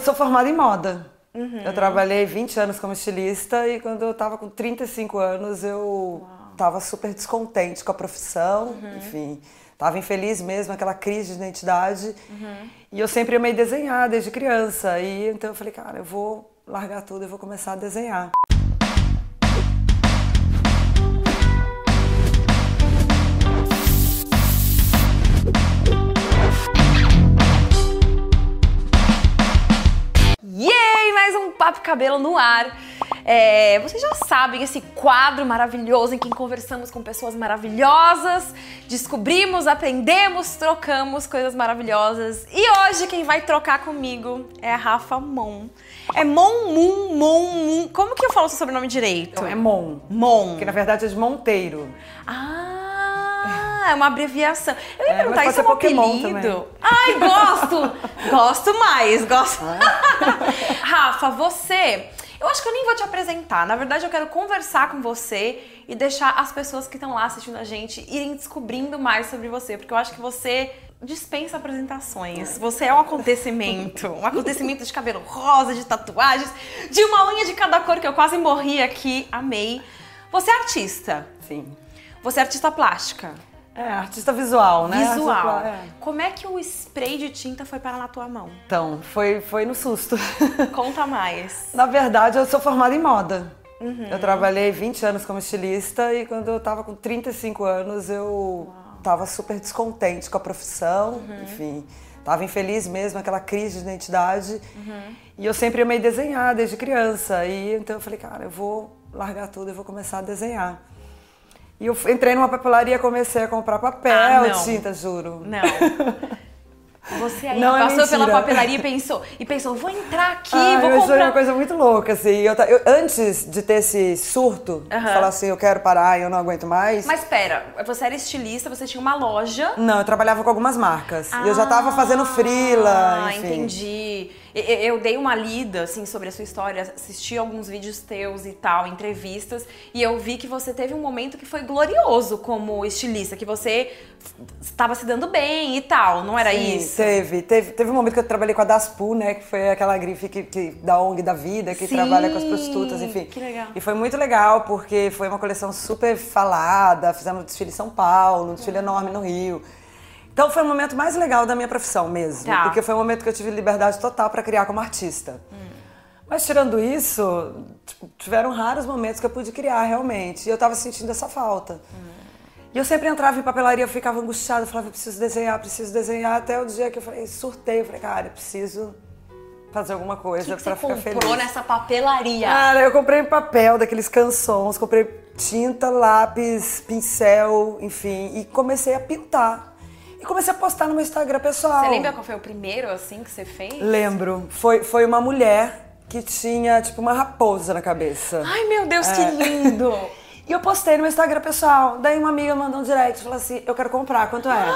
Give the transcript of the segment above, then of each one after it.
eu sou formada em moda. Uhum. Eu trabalhei 20 anos como estilista e quando eu tava com 35 anos eu Uau. tava super descontente com a profissão, uhum. enfim. Tava infeliz mesmo, aquela crise de identidade. Uhum. E eu sempre amei desenhar desde criança. E então eu falei, cara, eu vou largar tudo, eu vou começar a desenhar. Papo Cabelo no ar. É, vocês já sabem esse quadro maravilhoso em que conversamos com pessoas maravilhosas, descobrimos, aprendemos, trocamos coisas maravilhosas. E hoje quem vai trocar comigo é a Rafa Mon. É Mon Mun Mon Mun. Como que eu falo o seu sobrenome direito? Então, é Mon. Mon. Que na verdade é de Monteiro. Ah, é uma abreviação. Eu ia é, perguntar, isso é um apelido? Também. Ai, gosto! gosto mais, gosto. Ah. Rafa, você eu acho que eu nem vou te apresentar. Na verdade, eu quero conversar com você e deixar as pessoas que estão lá assistindo a gente irem descobrindo mais sobre você, porque eu acho que você dispensa apresentações. Você é um acontecimento, um acontecimento de cabelo rosa, de tatuagens, de uma unha de cada cor que eu quase morri aqui. Amei. Você é artista? Sim. Você é artista plástica? É, artista visual, né? Visual. É. Como é que o spray de tinta foi parar na tua mão? Então, foi, foi no susto. Conta mais. na verdade, eu sou formada em moda. Uhum. Eu trabalhei 20 anos como estilista e quando eu tava com 35 anos eu Uau. tava super descontente com a profissão, uhum. enfim. Tava infeliz mesmo, aquela crise de identidade. Uhum. E eu sempre amei desenhar desde criança. E então eu falei, cara, eu vou largar tudo e vou começar a desenhar. E eu entrei numa papelaria, comecei a comprar papel, ah, tinta, juro. Não. Você aí não é passou é pela papelaria e pensou, e pensou, vou entrar aqui, ah, vou eu comprar. uma coisa muito louca, assim. Eu, eu antes de ter esse surto, uhum. falar assim, eu quero parar, eu não aguento mais. Mas pera, você era estilista, você tinha uma loja. Não, eu trabalhava com algumas marcas. Ah, e eu já tava fazendo freela, Ah, entendi. Eu dei uma lida, assim, sobre a sua história, assisti alguns vídeos teus e tal, entrevistas, e eu vi que você teve um momento que foi glorioso como estilista, que você estava se dando bem e tal, não era Sim, isso? teve. Teve, teve um momento que eu trabalhei com a Daspu, né, que foi aquela grife que, que da ONG da vida, que Sim, trabalha com as prostitutas, enfim. que legal. E foi muito legal, porque foi uma coleção super falada, fizemos um desfile em São Paulo, um desfile enorme no Rio. Então foi o momento mais legal da minha profissão mesmo. Tá. Porque foi o momento que eu tive liberdade total para criar como artista. Hum. Mas tirando isso, tipo, tiveram raros momentos que eu pude criar realmente. E eu tava sentindo essa falta. Hum. E eu sempre entrava em papelaria, eu ficava angustiada, eu falava, preciso desenhar, preciso desenhar. Até o dia que eu falei, surtei, eu falei, cara, eu preciso fazer alguma coisa para ficar feliz. você comprou nessa papelaria? Cara, eu comprei papel daqueles canções, comprei tinta, lápis, pincel, enfim, e comecei a pintar. E comecei a postar no meu Instagram pessoal. Você lembra qual foi o primeiro, assim, que você fez? Lembro. Foi, foi uma mulher que tinha, tipo, uma raposa na cabeça. Ai, meu Deus, é. que lindo! e eu postei no meu Instagram pessoal. Daí uma amiga mandou um direct e falou assim, eu quero comprar, quanto é?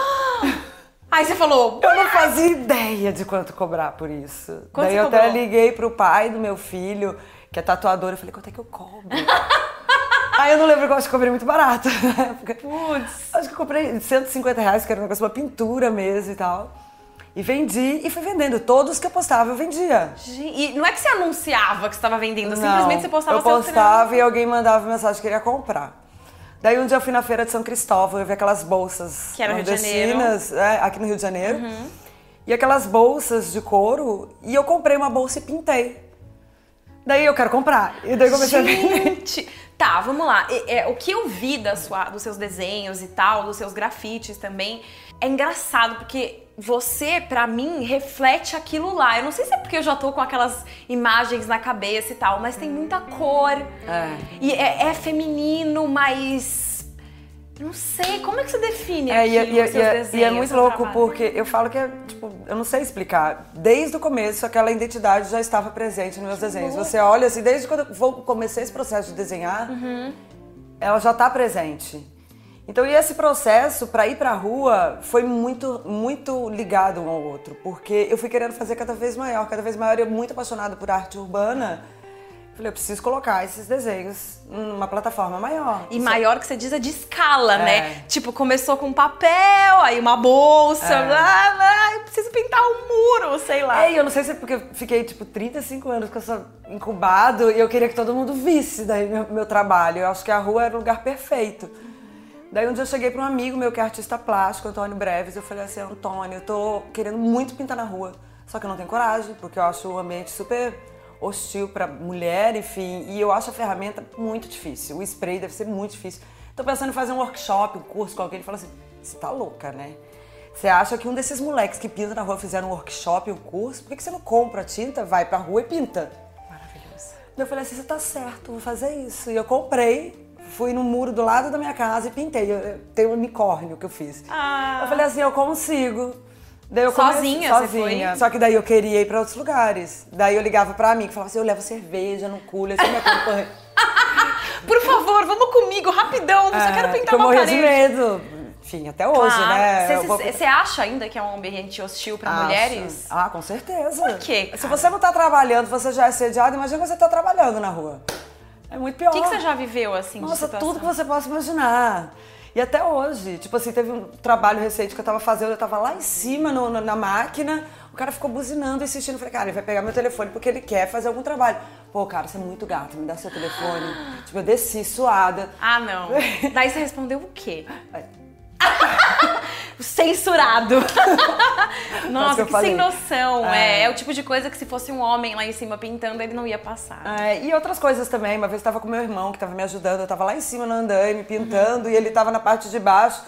Aí você falou... Eu não fazia ideia de quanto cobrar por isso. Quanto Daí eu cobrou? até liguei pro pai do meu filho, que é tatuador, eu falei, quanto é que eu cobro? Aí eu não lembro, eu acho que eu comprei muito barato na época. Putz. Acho que eu comprei 150 reais, que era um negócio, uma pintura mesmo e tal. E vendi e fui vendendo. Todos que eu postava, eu vendia. E não é que você anunciava que você estava vendendo, não, simplesmente você postava Eu postava e alguém mandava mensagem que queria comprar. Daí um dia eu fui na feira de São Cristóvão, eu vi aquelas bolsas que era Rio de Janeiro. É, aqui no Rio de Janeiro. Uhum. E aquelas bolsas de couro. E eu comprei uma bolsa e pintei. Daí eu quero comprar. E daí comecei Gente. a vender. Tá, vamos lá. É, é, o que eu vi da sua, dos seus desenhos e tal, dos seus grafites também, é engraçado porque você, para mim, reflete aquilo lá. Eu não sei se é porque eu já tô com aquelas imagens na cabeça e tal, mas tem muita cor. É. E é, é feminino, mas não sei, como é que você define é, e, é, e, é, e, é muito louco trabalho? porque eu falo que é, tipo, eu não sei explicar. Desde o começo, aquela identidade já estava presente nos meus que desenhos. Louco. Você olha assim, desde quando eu comecei esse processo de desenhar, uhum. ela já está presente. Então, e esse processo para ir para a rua foi muito, muito ligado um ao outro, porque eu fui querendo fazer cada vez maior, cada vez maior. Eu muito apaixonada por arte urbana. Falei, eu preciso colocar esses desenhos numa plataforma maior. E maior que você diz é de escala, né? é. né? Tipo, começou com papel, aí uma bolsa, é. blá, blá, eu preciso pintar um muro, sei sei lá. É, eu não sei se é porque eu fiquei, tipo, 35 anos com essa incubado e eu queria que todo mundo visse daí meu, meu trabalho. Eu acho que a rua era o lugar perfeito. Daí um dia eu cheguei para um amigo meu que é artista plástico, Antônio Breves, eu falei assim, Antônio, eu tô querendo muito pintar na rua, só que eu não tenho coragem, porque eu acho o ambiente super hostil para mulher, enfim, e eu acho a ferramenta muito difícil. O spray deve ser muito difícil. Tô pensando em fazer um workshop, um curso com alguém. Ele falou assim: você tá louca, né? Você acha que um desses moleques que pinta na rua fizeram um workshop, um curso? Por que você não compra tinta, vai pra rua e pinta? Maravilhoso. Eu falei assim: você tá certo, vou fazer isso. E eu comprei, fui no muro do lado da minha casa e pintei. Eu, tem um unicórnio que eu fiz. Ah. Eu falei assim: eu consigo. Daí eu sozinha, comecei, sozinha. Só que daí eu queria ir para outros lugares. Daí eu ligava mim, que falava assim: eu levo cerveja no cooler, você me acompanha. Por favor, vamos comigo, rapidão. Só é, quero pintar uma parede. Eu morria de medo. Enfim, até hoje, claro. né? Você vou... acha ainda que é um ambiente hostil para mulheres? Ah, com certeza. Por quê? Cara? Se você não tá trabalhando, você já é sediado, imagina você tá trabalhando na rua. É muito pior. O que, que você já viveu, assim, Nossa, tudo que você possa imaginar. E até hoje, tipo assim, teve um trabalho recente que eu tava fazendo, eu tava lá em cima no, no, na máquina, o cara ficou buzinando, insistindo. Eu falei, cara, ele vai pegar meu telefone porque ele quer fazer algum trabalho. Pô, cara, você é muito gato, me dá seu telefone. tipo, eu desci suada. Ah, não. Daí você respondeu o quê? Censurado. Nossa, que, que sem noção. É. é. é. o tipo de coisa que se fosse um homem lá em cima pintando, ele não ia passar. É, e outras coisas também. Uma vez eu tava com meu irmão que tava me ajudando, eu tava lá em cima no andaime pintando uhum. e ele tava na parte de baixo.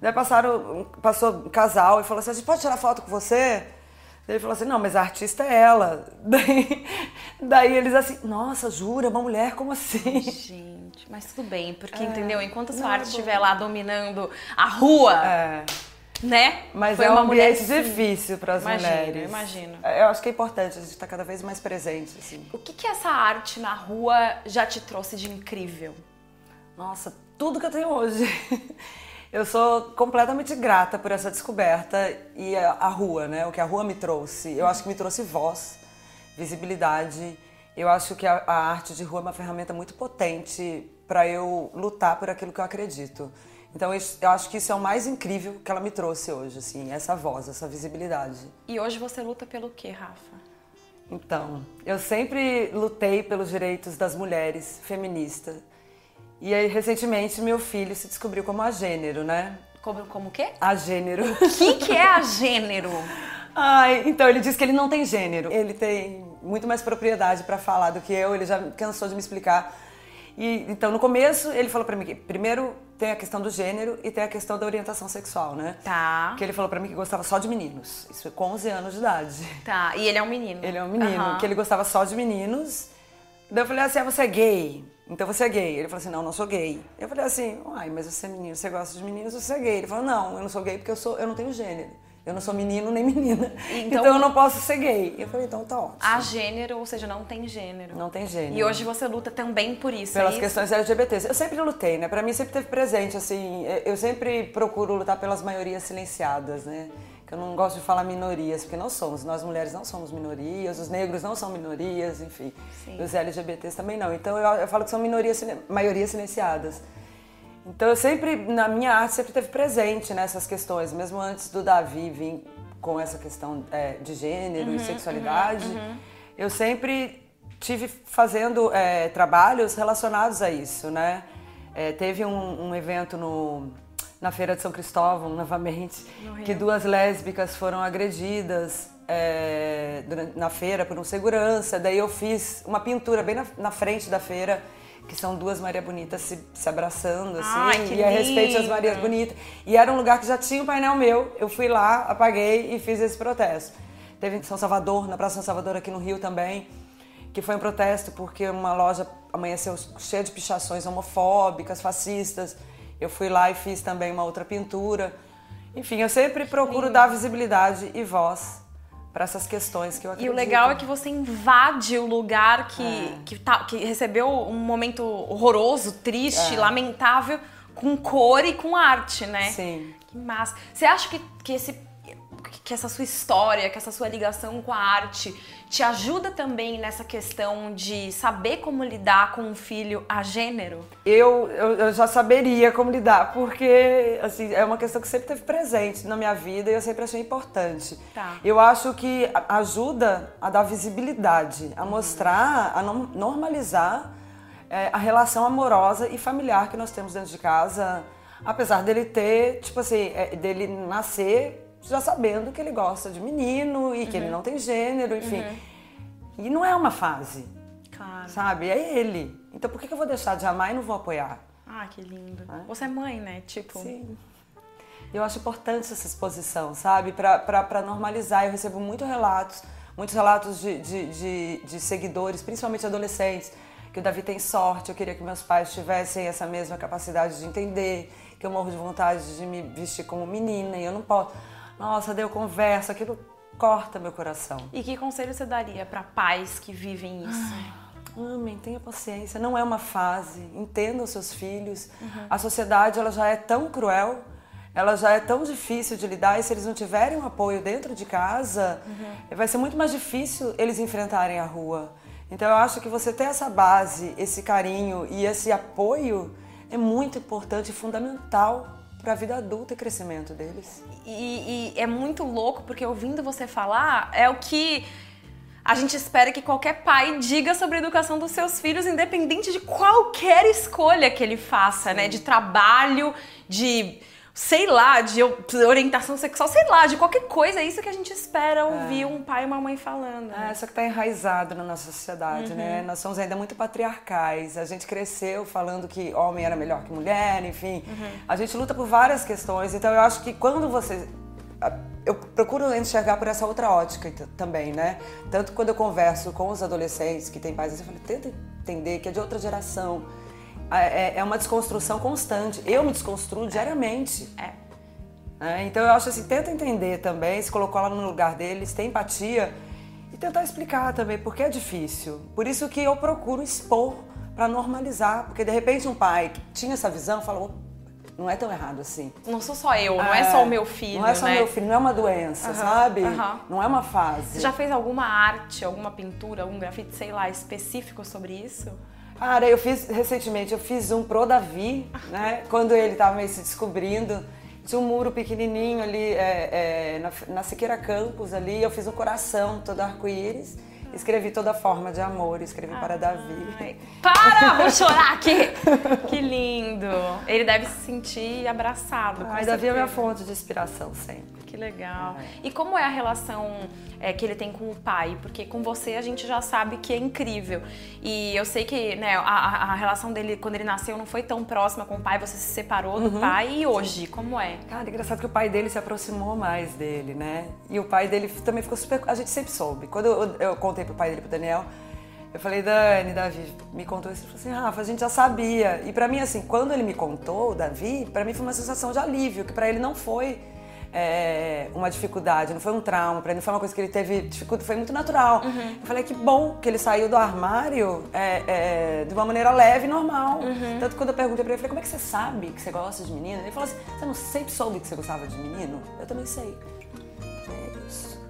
Daí passaram, passou um casal e falou assim: a gente pode tirar foto com você? Ele falou assim, não, mas a artista é ela. Daí, daí eles assim, nossa, jura, uma mulher, como assim? Gente, mas tudo bem, porque, é, entendeu? Enquanto a sua arte estiver lá dominando a rua, é. Né? Mas Foi é uma um ambiente mulher, difícil para as mulheres. Imagino, Eu acho que é importante a gente estar tá cada vez mais presente, assim. O que, que essa arte na rua já te trouxe de incrível? Nossa, tudo que eu tenho hoje. Eu sou completamente grata por essa descoberta e a, a, rua, né? O que a rua me trouxe. Eu acho que me trouxe voz, visibilidade. Eu acho que a, a arte de rua é uma ferramenta muito potente para eu lutar por aquilo que eu acredito. Então eu acho que isso é o mais incrível que ela me trouxe hoje, assim, essa voz, essa visibilidade. E hoje você luta pelo quê, Rafa? Então, eu sempre lutei pelos direitos das mulheres feministas. E aí, recentemente, meu filho se descobriu como agênero, né? Como, como o quê? Agênero. O que, que é agênero? Ai, então ele diz que ele não tem gênero. Ele tem muito mais propriedade para falar do que eu, ele já cansou de me explicar. E, então, no começo, ele falou para mim que primeiro tem a questão do gênero e tem a questão da orientação sexual, né? Tá. Que ele falou para mim que gostava só de meninos. Isso com 11 anos de idade. Tá. E ele é um menino? Ele é um menino. Uhum. Que ele gostava só de meninos. Daí eu falei assim: ah, você é gay? Então você é gay. Ele falou assim: não, não sou gay. Eu falei assim: uai, mas você é menino, você gosta de meninos, você é gay. Ele falou: não, eu não sou gay porque eu, sou, eu não tenho gênero. Eu não sou menino nem menina. Então, então eu não posso ser gay. Eu falei, então tá ótimo. Há gênero, ou seja, não tem gênero. Não tem gênero. E hoje você luta também por isso. Pelas é questões LGBTs. Eu sempre lutei, né? Pra mim sempre teve presente, assim. Eu sempre procuro lutar pelas maiorias silenciadas, né? Eu não gosto de falar minorias, porque não somos. Nós mulheres não somos minorias, os negros não são minorias, enfim. Sim. Os LGBTs também não. Então eu, eu falo que são minorias, maiorias silenciadas. Então eu sempre, na minha arte, sempre teve presente nessas questões, mesmo antes do Davi vir com essa questão é, de gênero uhum, e sexualidade. Uhum, uhum. Eu sempre tive fazendo é, trabalhos relacionados a isso, né? É, teve um, um evento no na Feira de São Cristóvão, novamente, que duas lésbicas foram agredidas é, na feira por um segurança. Daí eu fiz uma pintura bem na, na frente da feira, que são duas Maria Bonitas se, se abraçando, assim, Ai, e a respeito das Marias Bonitas. E era um lugar que já tinha um painel meu, eu fui lá, apaguei e fiz esse protesto. Teve em São Salvador, na Praça São Salvador, aqui no Rio também, que foi um protesto porque uma loja amanheceu cheia de pichações homofóbicas, fascistas. Eu fui lá e fiz também uma outra pintura. Enfim, eu sempre procuro dar visibilidade e voz para essas questões que eu acredito. E o legal é que você invade o lugar que, é. que, tá, que recebeu um momento horroroso, triste, é. lamentável, com cor e com arte, né? Sim. Que massa. Você acha que, que esse que essa sua história, que essa sua ligação com a arte te ajuda também nessa questão de saber como lidar com um filho a gênero? Eu, eu, eu, já saberia como lidar, porque assim, é uma questão que sempre teve presente na minha vida e eu sempre achei importante. Tá. Eu acho que ajuda a dar visibilidade, a mostrar, a normalizar é, a relação amorosa e familiar que nós temos dentro de casa, apesar dele ter, tipo assim, é, dele nascer já sabendo que ele gosta de menino e que ele uhum. não tem gênero, enfim. Uhum. E não é uma fase. Claro. Sabe? É ele. Então por que eu vou deixar de amar e não vou apoiar? Ah, que lindo. É? Você é mãe, né? Tipo. Sim. Eu acho importante essa exposição, sabe? Para normalizar. Eu recebo muitos relatos, muitos relatos de, de, de, de seguidores, principalmente adolescentes, que o Davi tem sorte, eu queria que meus pais tivessem essa mesma capacidade de entender, que eu morro de vontade de me vestir como menina e eu não posso. Nossa, deu conversa, aquilo corta meu coração. E que conselho você daria para pais que vivem isso? amem, tenha paciência, não é uma fase, entendam seus filhos. Uhum. A sociedade ela já é tão cruel, ela já é tão difícil de lidar e se eles não tiverem um apoio dentro de casa, uhum. vai ser muito mais difícil eles enfrentarem a rua. Então eu acho que você ter essa base, esse carinho e esse apoio é muito importante e fundamental para a vida adulta e crescimento deles. E, e, é muito louco porque ouvindo você falar é o que a gente espera que qualquer pai diga sobre a educação dos seus filhos, independente de qualquer escolha que ele faça, Sim. né? De trabalho, de sei lá, de orientação sexual, sei lá, de qualquer coisa. É isso que a gente espera ouvir é. um pai e uma mãe falando. É, só que tá enraizado na nossa sociedade, né? uhum. né? Nós somos ainda muito patriarcais. A gente cresceu falando que homem era melhor que mulher, enfim. Uhum. A gente luta por várias questões. Então eu acho que quando você eu procuro enxergar por essa outra ótica também, né? Tanto quando eu converso com os adolescentes que têm pais, eu falo, tenta entender que é de outra geração é, é uma desconstrução constante. Eu me desconstruo diariamente. É. é. então eu acho assim, tenta entender também, se colocou lá no lugar deles, tem empatia e tentar explicar também, porque é difícil. Por isso que eu procuro expor para normalizar, porque de repente um pai que tinha essa visão falou, não é tão errado assim. Não sou só eu, não é, é só o meu filho. Não é só o né? meu filho, não é uma doença, uhum, sabe? Uhum. Não é uma fase. Você já fez alguma arte, alguma pintura, algum grafite, sei lá, específico sobre isso? Cara, eu fiz recentemente, eu fiz um pro Davi, né? Quando ele tava meio se descobrindo. Tinha um muro pequenininho ali é, é, na, na Siqueira Campos ali, eu fiz um coração todo arco-íris. Escrevi toda forma de amor, escrevi para Davi. Para, vou chorar aqui! que lindo! Ele deve se sentir abraçado. Ai, Davi é minha fonte de inspiração sempre. Que legal. É. E como é a relação é, que ele tem com o pai? Porque com você a gente já sabe que é incrível. E eu sei que né, a, a relação dele quando ele nasceu não foi tão próxima com o pai, você se separou do uhum. pai. E hoje, como é? Cara, é engraçado que o pai dele se aproximou mais dele, né? E o pai dele também ficou super. A gente sempre soube. Quando eu, eu contei pro pai dele, pro Daniel. Eu falei, Dani, Davi, me contou isso. Ele falou assim, Rafa, a gente já sabia. E para mim, assim, quando ele me contou, Davi, para mim foi uma sensação de alívio, que para ele não foi é, uma dificuldade, não foi um trauma, para ele não foi uma coisa que ele teve dificuldade, foi muito natural. Uhum. Eu falei que bom que ele saiu do armário é, é, de uma maneira leve e normal. Uhum. Tanto que quando eu perguntei pra ele, eu falei, como é que você sabe que você gosta de menino? Ele falou assim, você não sempre soube que você gostava de menino? Eu também sei. É isso.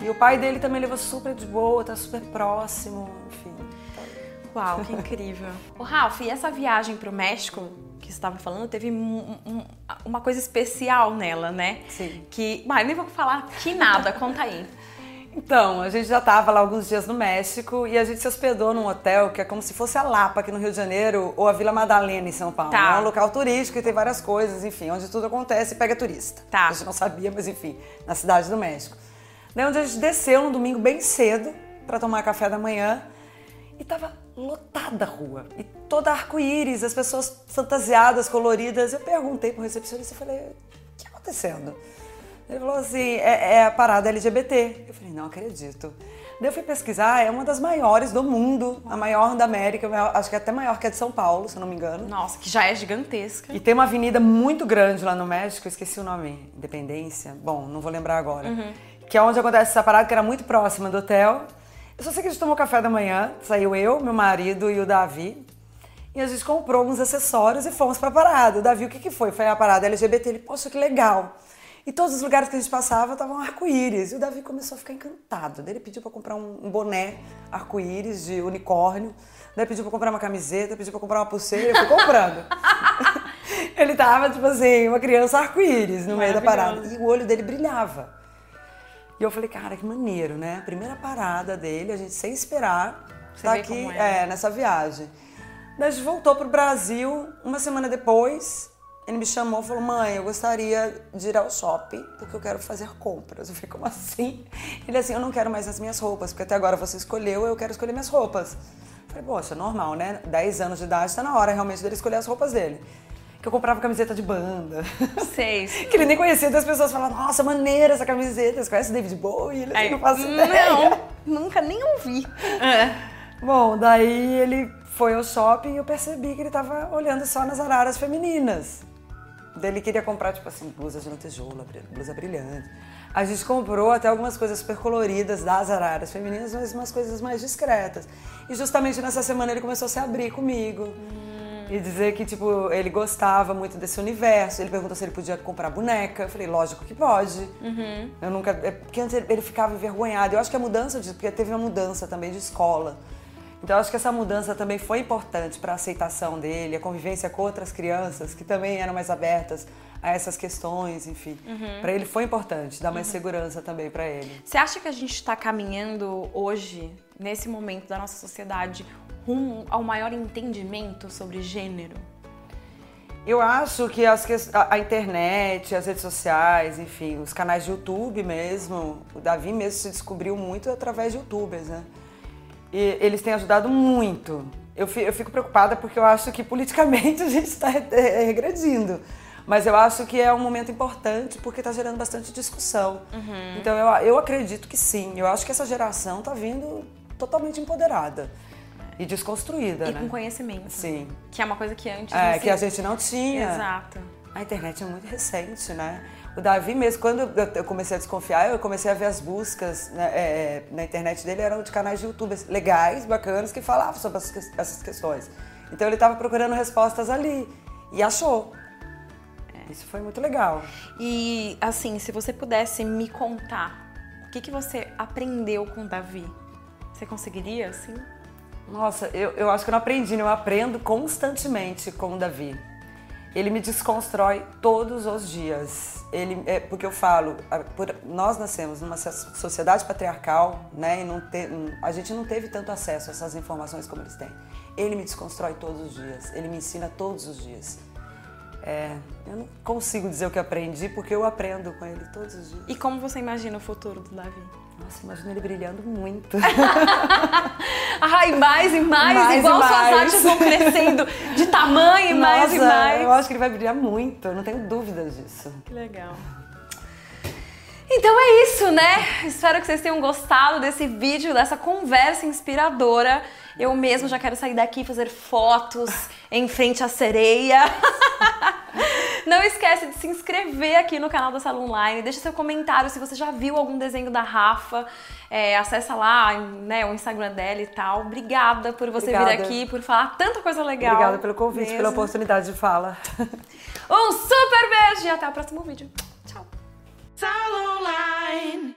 E o pai dele também levou super de boa, tá super próximo, enfim. Uau, que incrível. o Ralph, e essa viagem pro México que você estava falando, teve um, um, uma coisa especial nela, né? Sim. Que, mas nem vou falar que nada, conta aí. Então, a gente já estava lá alguns dias no México e a gente se hospedou num hotel que é como se fosse a Lapa aqui no Rio de Janeiro ou a Vila Madalena em São Paulo. Tá. É um local turístico e tem várias coisas, enfim, onde tudo acontece e pega turista. Tá. A gente não sabia, mas enfim, na cidade do México. Daí onde a gente desceu no domingo bem cedo para tomar café da manhã e tava lotada a rua. E toda arco-íris, as pessoas fantasiadas, coloridas. Eu perguntei pro recepcionista e falei, o que está acontecendo? Ele falou assim, é, é, a parada LGBT. Eu falei, não acredito. Daí eu fui pesquisar, é uma das maiores do mundo, a maior da América, acho que é até maior que a de São Paulo, se eu não me engano. Nossa, que já é gigantesca. E tem uma avenida muito grande lá no México, esqueci o nome, Independência, bom, não vou lembrar agora. Uhum. Que é onde acontece essa parada, que era muito próxima do hotel. Eu só sei que a gente tomou café da manhã, saiu eu, meu marido e o Davi. E a gente comprou alguns acessórios e fomos pra parada. O Davi, o que, que foi? Foi a parada LGBT. Ele, poxa, que legal. E todos os lugares que a gente passava estavam arco-íris. E o Davi começou a ficar encantado. Daí ele pediu para comprar um, boné arco-íris de unicórnio. Daí pediu para comprar uma camiseta, pediu para comprar uma pulseira. Eu fui comprando. ele tava, tipo assim, uma criança arco-íris no meio da parada. E o olho dele brilhava. E eu falei, cara, que maneiro, né? Primeira parada dele, a gente sem esperar, Você tá aqui é. é, nessa viagem. Daí a gente voltou pro Brasil, uma semana depois, ele me chamou e falou: Mãe, eu gostaria de ir ao shopping porque eu quero fazer compras. Eu falei: Como assim? Ele assim: Eu não quero mais as minhas roupas, porque até agora você escolheu, eu quero escolher minhas roupas. Eu falei: Poxa, normal, né? 10 anos de idade, está na hora realmente dele escolher as roupas dele. Que eu comprava camiseta de banda. Sei. que ele nem conhecia, das pessoas falavam: Nossa, maneira essa camiseta. Você conhece David Bowie? Ele assim, não faz ideia. Não, nunca nem ouvi. É. Bom, daí ele foi ao shopping e eu percebi que ele estava olhando só nas araras femininas. Ele queria comprar, tipo assim, blusas de lantejoula, blusa brilhante. A gente comprou até algumas coisas super coloridas das araras femininas, mas umas coisas mais discretas. E justamente nessa semana ele começou a se abrir comigo. Hum. E dizer que, tipo, ele gostava muito desse universo. Ele perguntou se ele podia comprar boneca. Eu falei, lógico que pode. Uhum. Eu nunca... É, porque antes ele ficava envergonhado. Eu acho que a mudança, de, porque teve uma mudança também de escola. Então, acho que essa mudança também foi importante para a aceitação dele, a convivência com outras crianças que também eram mais abertas a essas questões, enfim. Uhum. Para ele foi importante, dar mais uhum. segurança também para ele. Você acha que a gente está caminhando hoje, nesse momento da nossa sociedade, rumo ao maior entendimento sobre gênero? Eu acho que as, a, internet, as redes sociais, enfim, os canais de YouTube mesmo, o Davi mesmo se descobriu muito através de youtubers, né? E eles têm ajudado muito. Eu fico, eu fico preocupada porque eu acho que politicamente a gente está regredindo. Mas eu acho que é um momento importante porque está gerando bastante discussão. Uhum. Então eu, eu acredito que sim. Eu acho que essa geração está vindo totalmente empoderada e desconstruída, e né? com conhecimento. Sim. Que é uma coisa que antes. É, que a gente não tinha. Exato. A internet é muito recente, né? O Davi mesmo, quando eu comecei a desconfiar, eu comecei a ver as buscas né, é, na internet dele, eram de canais de YouTube legais, bacanas, que falavam sobre essas questões. Então ele estava procurando respostas ali e achou. É. Isso foi muito legal. E assim, se você pudesse me contar o que, que você aprendeu com o Davi, você conseguiria, assim? Nossa, eu, eu acho que eu não aprendi, né? eu aprendo constantemente com o Davi ele me desconstrói todos os dias. Ele, é, porque eu falo, por, nós nascemos numa sociedade patriarcal, né? E não te, a gente não teve tanto acesso a essas informações como eles têm. Ele me desconstrói todos os dias. Ele me ensina todos os dias. É, eu não consigo dizer o que aprendi porque eu aprendo com ele todos os dias. E como você imagina o futuro do Davi? Nossa, imagina ele brilhando muito. Ai, mais e mais, mais igual e mais. suas artes vão crescendo de tamanho, Nossa, mais e mais. Eu acho que ele vai brilhar muito, eu não tenho dúvidas disso. Que legal. Então é isso, né? Espero que vocês tenham gostado desse vídeo, dessa conversa inspiradora. Eu mesmo já quero sair daqui e fazer fotos em frente à sereia. Não esquece de se inscrever aqui no canal da Sala Online. Deixa seu comentário se você já viu algum desenho da Rafa. É, acessa lá né, o Instagram dela e tal. Obrigada por você Obrigada. vir aqui, por falar tanta coisa legal. Obrigada pelo convite, mesmo. pela oportunidade de fala. Um super beijo e até o próximo vídeo. Tchau. Sala Online.